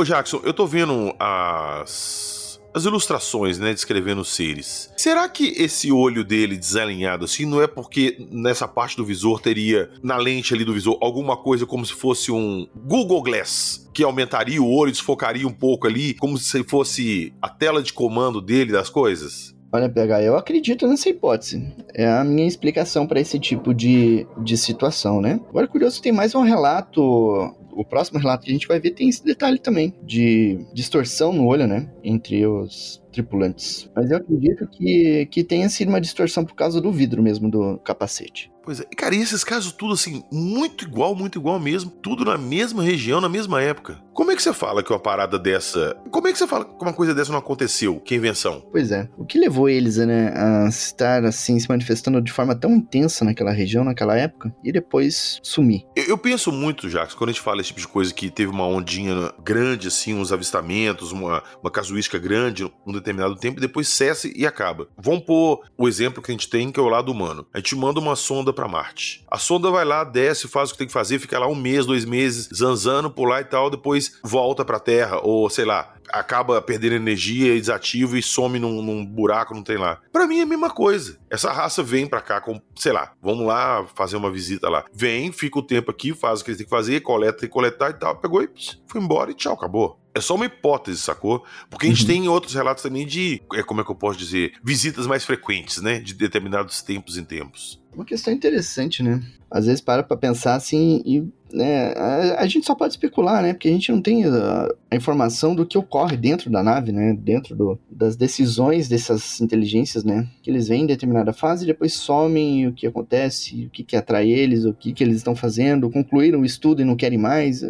Ô Jackson, eu tô vendo as, as ilustrações, né, descrevendo os seres. Será que esse olho dele desalinhado assim não é porque nessa parte do visor teria, na lente ali do visor, alguma coisa como se fosse um Google Glass? Que aumentaria o olho, desfocaria um pouco ali, como se fosse a tela de comando dele das coisas?
Olha, PH, eu acredito nessa hipótese. É a minha explicação para esse tipo de, de situação, né? Agora, curioso, tem mais um relato o próximo relato que a gente vai ver tem esse detalhe também de distorção no olho, né? Entre os tripulantes. Mas eu acredito que, que tenha sido uma distorção por causa do vidro mesmo do capacete.
Pois é, cara, e esses casos tudo assim, muito igual, muito igual mesmo, tudo na mesma região, na mesma época. Como é que você fala que uma parada dessa. Como é que você fala que uma coisa dessa não aconteceu? Que invenção?
Pois é. O que levou eles né, a estar assim, se manifestando de forma tão intensa naquela região, naquela época, e depois sumir?
Eu, eu penso muito, Jacques, quando a gente fala esse tipo de coisa que teve uma ondinha grande, assim, uns avistamentos, uma, uma casuística grande num determinado tempo, e depois cessa e acaba. Vamos pôr o exemplo que a gente tem, que é o lado humano. A gente manda uma sonda para Marte. A sonda vai lá, desce, faz o que tem que fazer, fica lá um mês, dois meses, zanzando por lá e tal, depois volta pra Terra, ou sei lá, acaba perdendo energia, desativa e some num, num, buraco, não tem lá. Para mim é a mesma coisa. Essa raça vem para cá com, sei lá, vamos lá fazer uma visita lá. Vem, fica o tempo aqui, faz o que tem que fazer, coleta, que coletar e tal, pegou e pss, foi embora e tchau, acabou. É só uma hipótese, sacou? Porque a gente uhum. tem outros relatos também de, é, como é que eu posso dizer, visitas mais frequentes, né? De determinados tempos em tempos.
Uma questão interessante, né? Às vezes para pra pensar assim e né, a, a, gente só pode especular, né? Porque a gente não tem a, a, informação do que ocorre dentro da nave, né? Dentro do, das decisões dessas inteligências, né? Que eles vêm em determinada fase e depois somem o que acontece, o que, que atrai eles, o que, que eles estão fazendo, concluíram o estudo e não querem mais.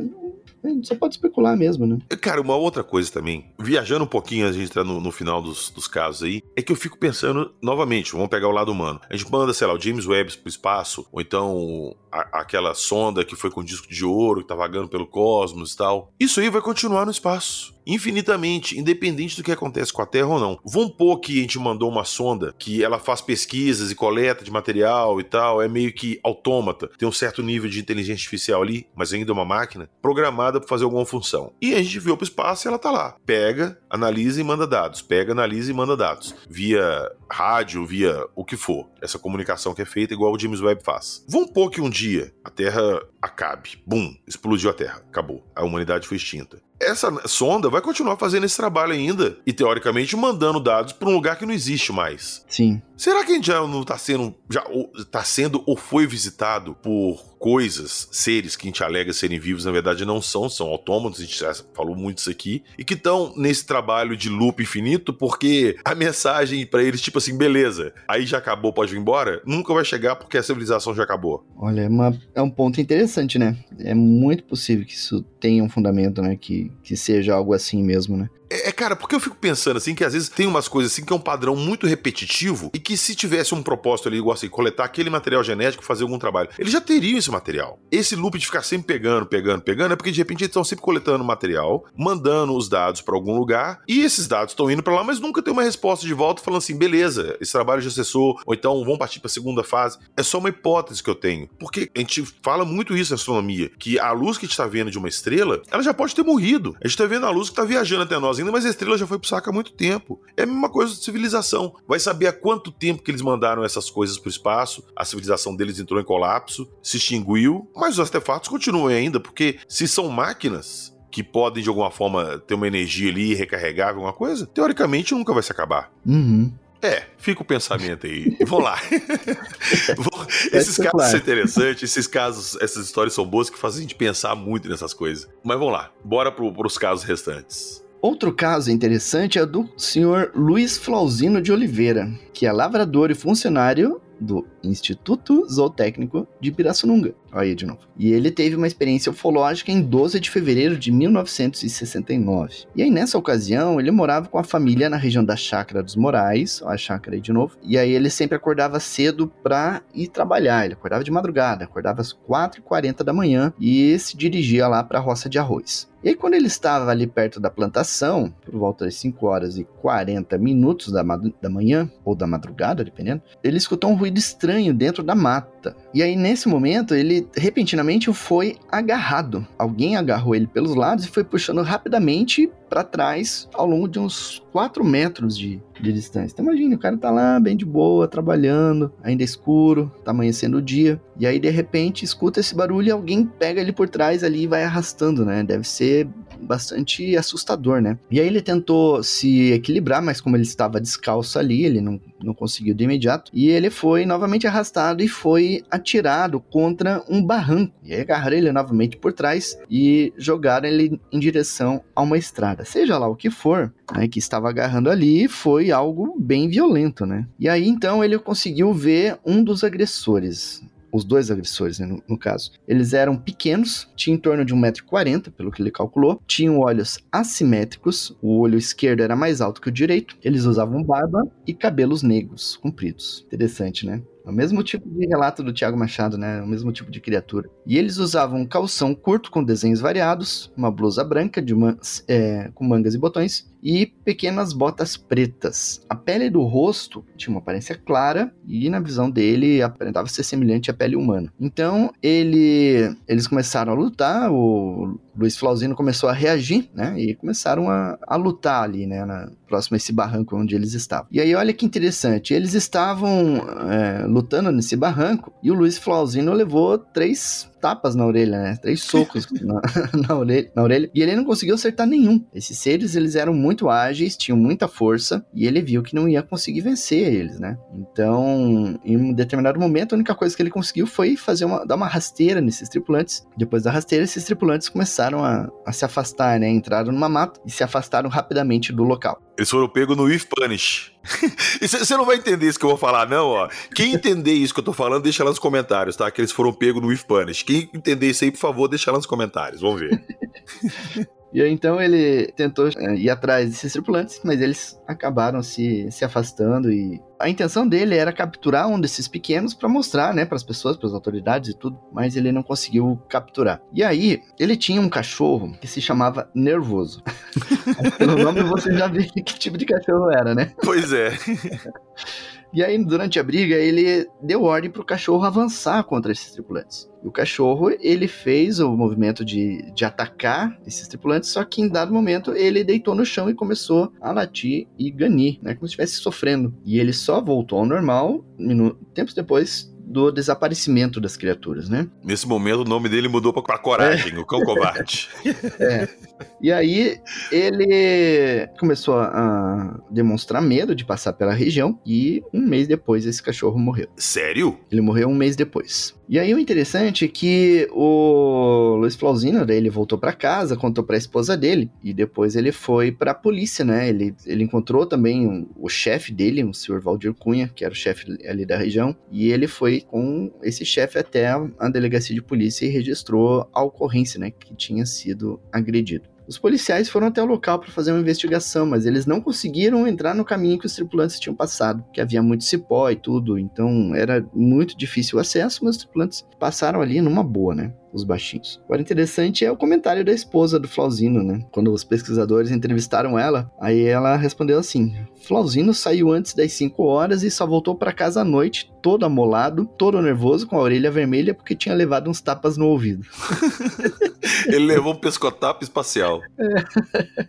Gente só pode especular mesmo, né?
Cara, uma outra coisa também, viajando um pouquinho, a gente entrar no, no final dos, dos, casos aí, é que eu fico pensando, novamente, vamos pegar o lado humano. A gente manda, sei lá, o James Webb pro espaço, ou então a, aquela sonda que foi com disco de ouro, que tá vagando pelo cosmos e tal. Isso aí vai continuar no espaço infinitamente, independente do que acontece com a Terra ou não. Vamos pôr que a gente mandou uma sonda que ela faz pesquisas e coleta de material e tal, é meio que autômata, tem um certo nível de inteligência artificial ali, mas ainda é uma máquina, programada para fazer alguma função. E a gente viu para o espaço e ela tá lá. Pega, analisa e manda dados. Pega, analisa e manda dados. Via rádio, via o que for. Essa comunicação que é feita igual o James Webb faz. Vamos pôr que um dia a Terra acabe. Bum, explodiu a Terra. Acabou. A humanidade foi extinta essa sonda vai continuar fazendo esse trabalho ainda e teoricamente mandando dados para um lugar que não existe mais.
Sim.
Será que a gente já não está sendo já tá sendo ou foi visitado por coisas, seres que a gente alega serem vivos, na verdade não são, são autômatos, a gente já falou muito isso aqui, e que estão nesse trabalho de loop infinito porque a mensagem para eles, tipo assim, beleza, aí já acabou, pode ir embora, nunca vai chegar porque a civilização já acabou.
Olha, é, uma, é um ponto interessante, né? É muito possível que isso tenha um fundamento, né? Que, que seja algo assim mesmo, né?
É, é, cara, porque eu fico pensando assim que às vezes tem umas coisas assim que é um padrão muito repetitivo e que se tivesse um propósito ali, igual assim, coletar aquele material genético, fazer algum trabalho, eles já teriam esse material. Esse loop de ficar sempre pegando, pegando, pegando, é porque de repente eles estão sempre coletando material, mandando os dados para algum lugar e esses dados estão indo para lá, mas nunca tem uma resposta de volta falando assim, beleza, esse trabalho já cessou, ou então vão partir para a segunda fase. É só uma hipótese que eu tenho, porque a gente fala muito isso na astronomia, que a luz que a gente está vendo de uma estrela, ela já pode ter morrido. A gente está vendo a luz que está viajando até nós ainda, mas a estrela já foi pro saco há muito tempo. É a mesma coisa de civilização. Vai saber há quanto tempo que eles mandaram essas coisas pro espaço, a civilização deles entrou em colapso, se extinguiu, mas os artefatos continuam ainda, porque se são máquinas, que podem de alguma forma ter uma energia ali recarregável, alguma coisa, teoricamente nunca vai se acabar.
Uhum.
É, fica o pensamento aí. Vamos lá. esses casos claro. são interessantes, esses casos, essas histórias são boas que fazem a gente pensar muito nessas coisas. Mas vamos lá, bora pro, pros casos restantes.
Outro caso interessante é do senhor Luiz Flauzino de Oliveira, que é lavrador e funcionário do Instituto Zootécnico de Pirassununga. Olha aí de novo. E ele teve uma experiência ufológica em 12 de fevereiro de 1969. E aí, nessa ocasião, ele morava com a família na região da Chácara dos Morais, ó, a chácara aí de novo. E aí ele sempre acordava cedo pra ir trabalhar. Ele acordava de madrugada, acordava às 4h40 da manhã e se dirigia lá para a roça de arroz. E aí, quando ele estava ali perto da plantação, por volta das 5 horas e 40 minutos da, da manhã, ou da madrugada, dependendo, ele escutou um ruído estranho dentro da mata. E aí, nesse momento, ele repentinamente foi agarrado. Alguém agarrou ele pelos lados e foi puxando rapidamente para trás ao longo de uns 4 metros de, de distância. Então imagine, o cara tá lá bem de boa, trabalhando, ainda escuro, tá amanhecendo o dia, e aí de repente escuta esse barulho e alguém pega ele por trás ali e vai arrastando, né? Deve ser bastante assustador, né? E aí ele tentou se equilibrar, mas como ele estava descalço ali, ele não, não conseguiu de imediato, e ele foi novamente arrastado e foi atirado contra um barranco. E aí agarraram ele novamente por trás e jogaram ele em direção a uma estrada seja lá o que for, né, que estava agarrando ali, foi algo bem violento, né? E aí então ele conseguiu ver um dos agressores, os dois agressores, né, no, no, caso. Eles eram pequenos, tinham em torno de 1,40m, pelo que ele calculou, tinham olhos assimétricos, o olho esquerdo era mais alto que o direito, eles usavam barba e cabelos negros, compridos. Interessante, né? É o mesmo tipo de relato do Tiago Machado, né? O mesmo tipo de criatura. E eles usavam um calção curto com desenhos variados, uma blusa branca de uma, é, com mangas e botões e pequenas botas pretas. A pele do rosto tinha uma aparência clara e na visão dele aparentava ser semelhante à pele humana. Então ele, eles começaram a lutar, o Luiz Flauzino começou a reagir, né? E começaram a, a lutar ali, né? Na, próximo a esse barranco onde eles estavam. E aí olha que interessante, eles estavam é, lutando nesse barranco e o Luiz Flauzino levou três tapas na orelha, né? Três socos na, na, orelha, na orelha. E ele não conseguiu acertar nenhum. Esses seres, eles eram muito ágeis, tinham muita força. E ele viu que não ia conseguir vencer eles, né? Então, em um determinado momento, a única coisa que ele conseguiu foi fazer uma, dar uma rasteira nesses tripulantes. Depois da rasteira, esses tripulantes começaram a, a se afastar, né? Entraram numa mata e se afastaram rapidamente do local.
Eles foram pegos no If Punish. Você não vai entender isso que eu vou falar, não, ó. Quem entender isso que eu tô falando, deixa lá nos comentários, tá? Que eles foram pegos no If Punish. Quem entender isso aí, por favor, deixa lá nos comentários. Vamos ver.
E aí, então ele tentou é, ir atrás desses tripulantes, mas eles acabaram se, se afastando e a intenção dele era capturar um desses pequenos para mostrar, né, para as pessoas, para as autoridades e tudo, mas ele não conseguiu capturar. E aí, ele tinha um cachorro que se chamava Nervoso. Pelo nome você já vê que tipo de cachorro era, né?
Pois é.
E aí, durante a briga, ele deu ordem para o cachorro avançar contra esses tripulantes. E o cachorro, ele fez o movimento de, de atacar esses tripulantes, só que em dado momento ele deitou no chão e começou a latir e ganir, né? Como se estivesse sofrendo. E ele só voltou ao normal tempos depois do desaparecimento das criaturas, né?
Nesse momento, o nome dele mudou pra Coragem, é. o cão covarde.
É. E aí, ele começou a demonstrar medo de passar pela região e um mês depois esse cachorro morreu.
Sério?
Ele morreu um mês depois. E aí o interessante é que o Luiz Flauzino, daí ele voltou para casa, contou para a esposa dele e depois ele foi para a polícia, né? Ele, ele encontrou também o, o chefe dele, o senhor Valdir Cunha, que era o chefe ali da região, e ele foi com esse chefe até a, a delegacia de polícia e registrou a ocorrência, né, que tinha sido agredido. Os policiais foram até o local para fazer uma investigação, mas eles não conseguiram entrar no caminho que os tripulantes tinham passado, que havia muito cipó e tudo, então era muito difícil o acesso, mas os tripulantes passaram ali numa boa, né? Os baixinhos. Agora, interessante é o comentário da esposa do Flauzino, né? Quando os pesquisadores entrevistaram ela, aí ela respondeu assim: Flauzino saiu antes das 5 horas e só voltou para casa à noite, todo amolado, todo nervoso, com a orelha vermelha, porque tinha levado uns tapas no ouvido.
Ele levou um pescotapo espacial. É.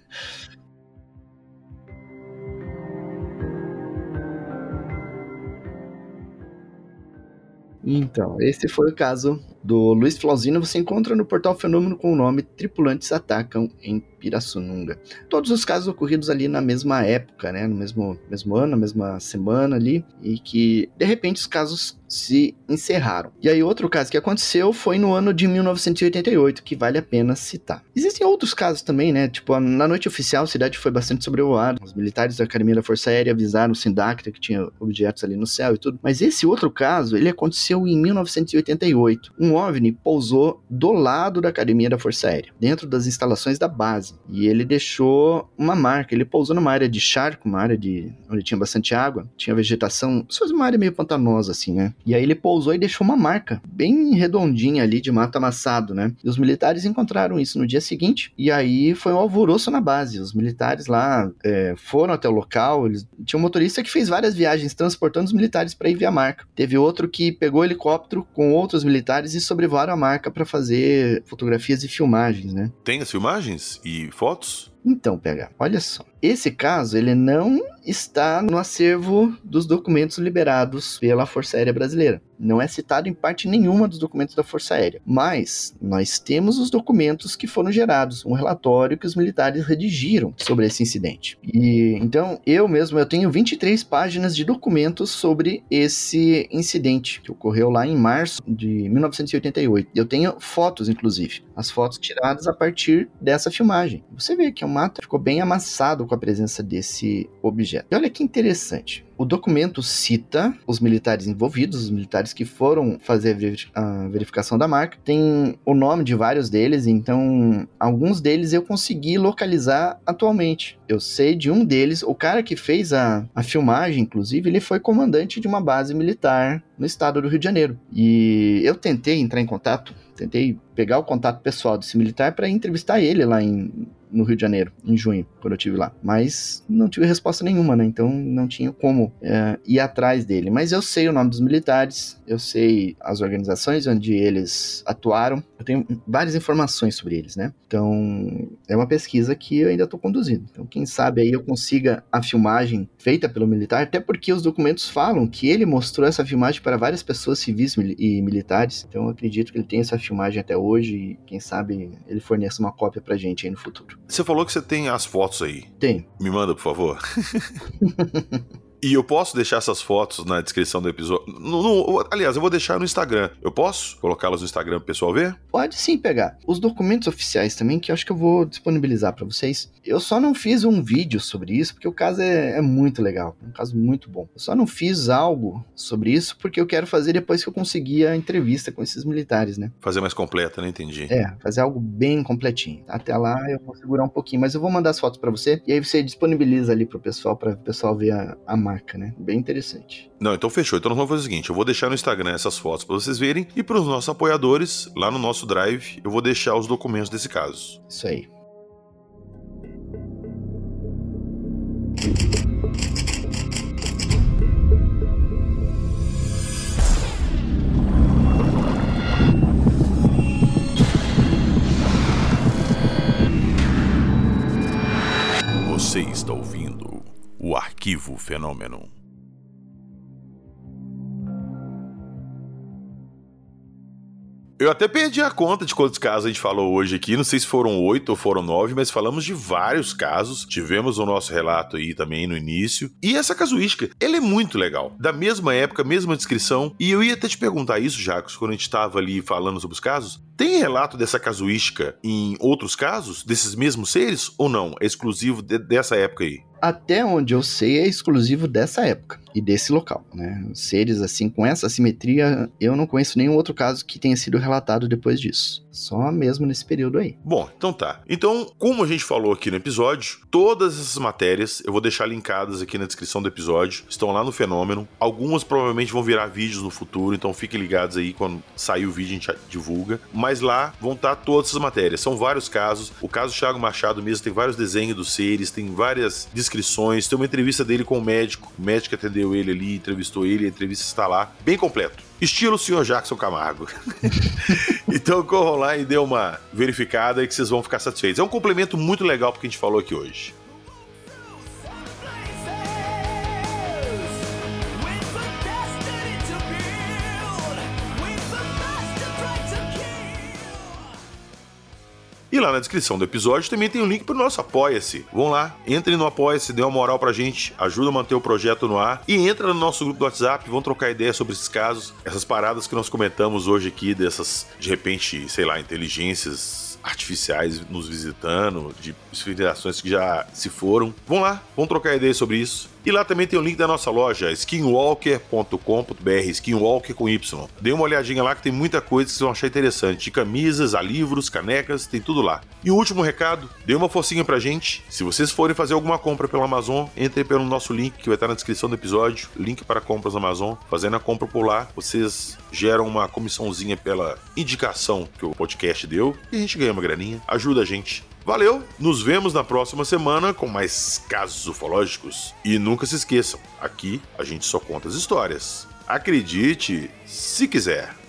Então, esse foi o caso do Luiz Flauzino. Você encontra no portal Fenômeno com o nome Tripulantes Atacam em Pirassununga. Todos os casos ocorridos ali na mesma época, né? No mesmo, mesmo ano, na mesma semana ali, e que de repente os casos se encerraram. E aí outro caso que aconteceu foi no ano de 1988, que vale a pena citar. Existem outros casos também, né? Tipo, na noite oficial a cidade foi bastante sobrevoada. Os militares da Academia da Força Aérea avisaram o Sindacta que tinha objetos ali no céu e tudo. Mas esse outro caso, ele aconteceu em 1988. Um OVNI pousou do lado da Academia da Força Aérea, dentro das instalações da base. E ele deixou uma marca. Ele pousou numa área de charco, uma área de onde tinha bastante água, tinha vegetação, se fosse uma área meio pantanosa assim, né? E aí ele pousou e deixou uma marca bem redondinha ali de mato amassado, né? E os militares encontraram isso no dia seguinte. E aí foi um alvoroço na base. Os militares lá é, foram até o local. Eles... Tinha um motorista que fez várias viagens transportando os militares para ir ver a marca. Teve outro que pegou o helicóptero com outros militares e sobrevoaram a marca para fazer fotografias e filmagens, né?
Tem as filmagens e fotos?
Então, pega, olha só. Esse caso, ele não está no acervo dos documentos liberados pela Força Aérea Brasileira. Não é citado em parte nenhuma dos documentos da Força Aérea. Mas nós temos os documentos que foram gerados, um relatório que os militares redigiram sobre esse incidente. E então, eu mesmo eu tenho 23 páginas de documentos sobre esse incidente que ocorreu lá em março de 1988. Eu tenho fotos, inclusive, as fotos tiradas a partir dessa filmagem. Você vê que o mato ficou bem amassado com a presença desse objeto. E olha que interessante. O documento cita os militares envolvidos, os militares que foram fazer a verificação da marca. Tem o nome de vários deles, então alguns deles eu consegui localizar atualmente. Eu sei de um deles, o cara que fez a, a filmagem, inclusive, ele foi comandante de uma base militar no estado do Rio de Janeiro. E eu tentei entrar em contato, tentei pegar o contato pessoal desse militar para entrevistar ele lá em, no Rio de Janeiro, em junho, quando eu tive lá. Mas não tive resposta nenhuma, né? Então não tinha como é, ir atrás dele. Mas eu sei o nome dos militares, eu sei as organizações onde eles atuaram, eu tenho várias informações sobre eles, né? Então é uma pesquisa que eu ainda estou conduzindo. Então quem sabe aí eu consiga a filmagem feita pelo militar, até porque os documentos falam que ele mostrou essa filmagem para várias pessoas civis e militares. Então eu acredito que ele tem essa filmagem até hoje e quem sabe ele forneça uma cópia pra gente aí no futuro.
Você falou que você tem as fotos aí.
Tem.
Me manda, por favor. E eu posso deixar essas fotos na descrição do episódio. No, no, aliás, eu vou deixar no Instagram. Eu posso colocá-las no Instagram pro pessoal ver?
Pode sim pegar. Os documentos oficiais também, que eu acho que eu vou disponibilizar para vocês. Eu só não fiz um vídeo sobre isso, porque o caso é, é, muito legal. É um caso muito bom. Eu só não fiz algo sobre isso porque eu quero fazer depois que eu conseguir a entrevista com esses militares, né?
Fazer mais completa, né? Entendi.
É, fazer algo bem completinho. Até lá eu vou segurar um pouquinho, mas eu vou mandar as fotos para você e aí você disponibiliza ali pro pessoal, para o pessoal ver a, a marca marca, né? Bem interessante.
Não, então fechou. Então nós vamos fazer o seguinte: eu vou deixar no Instagram essas fotos para vocês verem e para os nossos apoiadores, lá no nosso Drive, eu vou deixar os documentos desse caso.
Isso aí.
Fenômeno. Eu até perdi a conta de quantos casos a gente falou hoje aqui. Não sei se foram oito ou foram nove, mas falamos de vários casos. Tivemos o nosso relato aí também no início. E essa casuística, ela é muito legal. Da mesma época, mesma descrição. E eu ia até te perguntar isso, Jacos, quando a gente estava ali falando sobre os casos. Tem relato dessa casuística em outros casos, desses mesmos seres, ou não? É exclusivo de, dessa época aí?
Até onde eu sei, é exclusivo dessa época e desse local, né? Seres assim com essa simetria, eu não conheço nenhum outro caso que tenha sido relatado depois disso. Só mesmo nesse período aí.
Bom, então tá. Então, como a gente falou aqui no episódio, todas essas matérias eu vou deixar linkadas aqui na descrição do episódio. Estão lá no Fenômeno. Algumas provavelmente vão virar vídeos no futuro, então fiquem ligados aí quando sair o vídeo a gente divulga. Mas lá vão estar todas essas matérias. São vários casos. O caso Thiago Machado mesmo tem vários desenhos dos seres, tem várias descrições. Tem uma entrevista dele com o médico. O médico atendeu ele ali, entrevistou ele, a entrevista está lá. Bem completo. Estilo o senhor Jackson Camargo. então corram lá e dê uma verificada e que vocês vão ficar satisfeitos. É um complemento muito legal porque a gente falou aqui hoje. E lá na descrição do episódio também tem um link para o nosso Apoia-se. Vão lá, entrem no Apoia-se, dê uma moral pra gente, ajuda a manter o projeto no ar e entra no nosso grupo do WhatsApp, vão trocar ideias sobre esses casos, essas paradas que nós comentamos hoje aqui, dessas, de repente, sei lá, inteligências artificiais nos visitando, de civilizações que já se foram. Vão lá, vão trocar ideias sobre isso. E lá também tem o link da nossa loja, skinwalker.com.br, skinwalker com Y. Dê uma olhadinha lá que tem muita coisa que vocês vão achar interessante. De camisas, a livros, canecas, tem tudo lá. E o último recado, dê uma forcinha pra gente. Se vocês forem fazer alguma compra pela Amazon, entre pelo nosso link que vai estar na descrição do episódio, link para compras Amazon. Fazendo a compra por lá, vocês geram uma comissãozinha pela indicação que o podcast deu e a gente ganha uma graninha. Ajuda a gente. Valeu, nos vemos na próxima semana com mais casos ufológicos. E nunca se esqueçam, aqui a gente só conta as histórias. Acredite se quiser.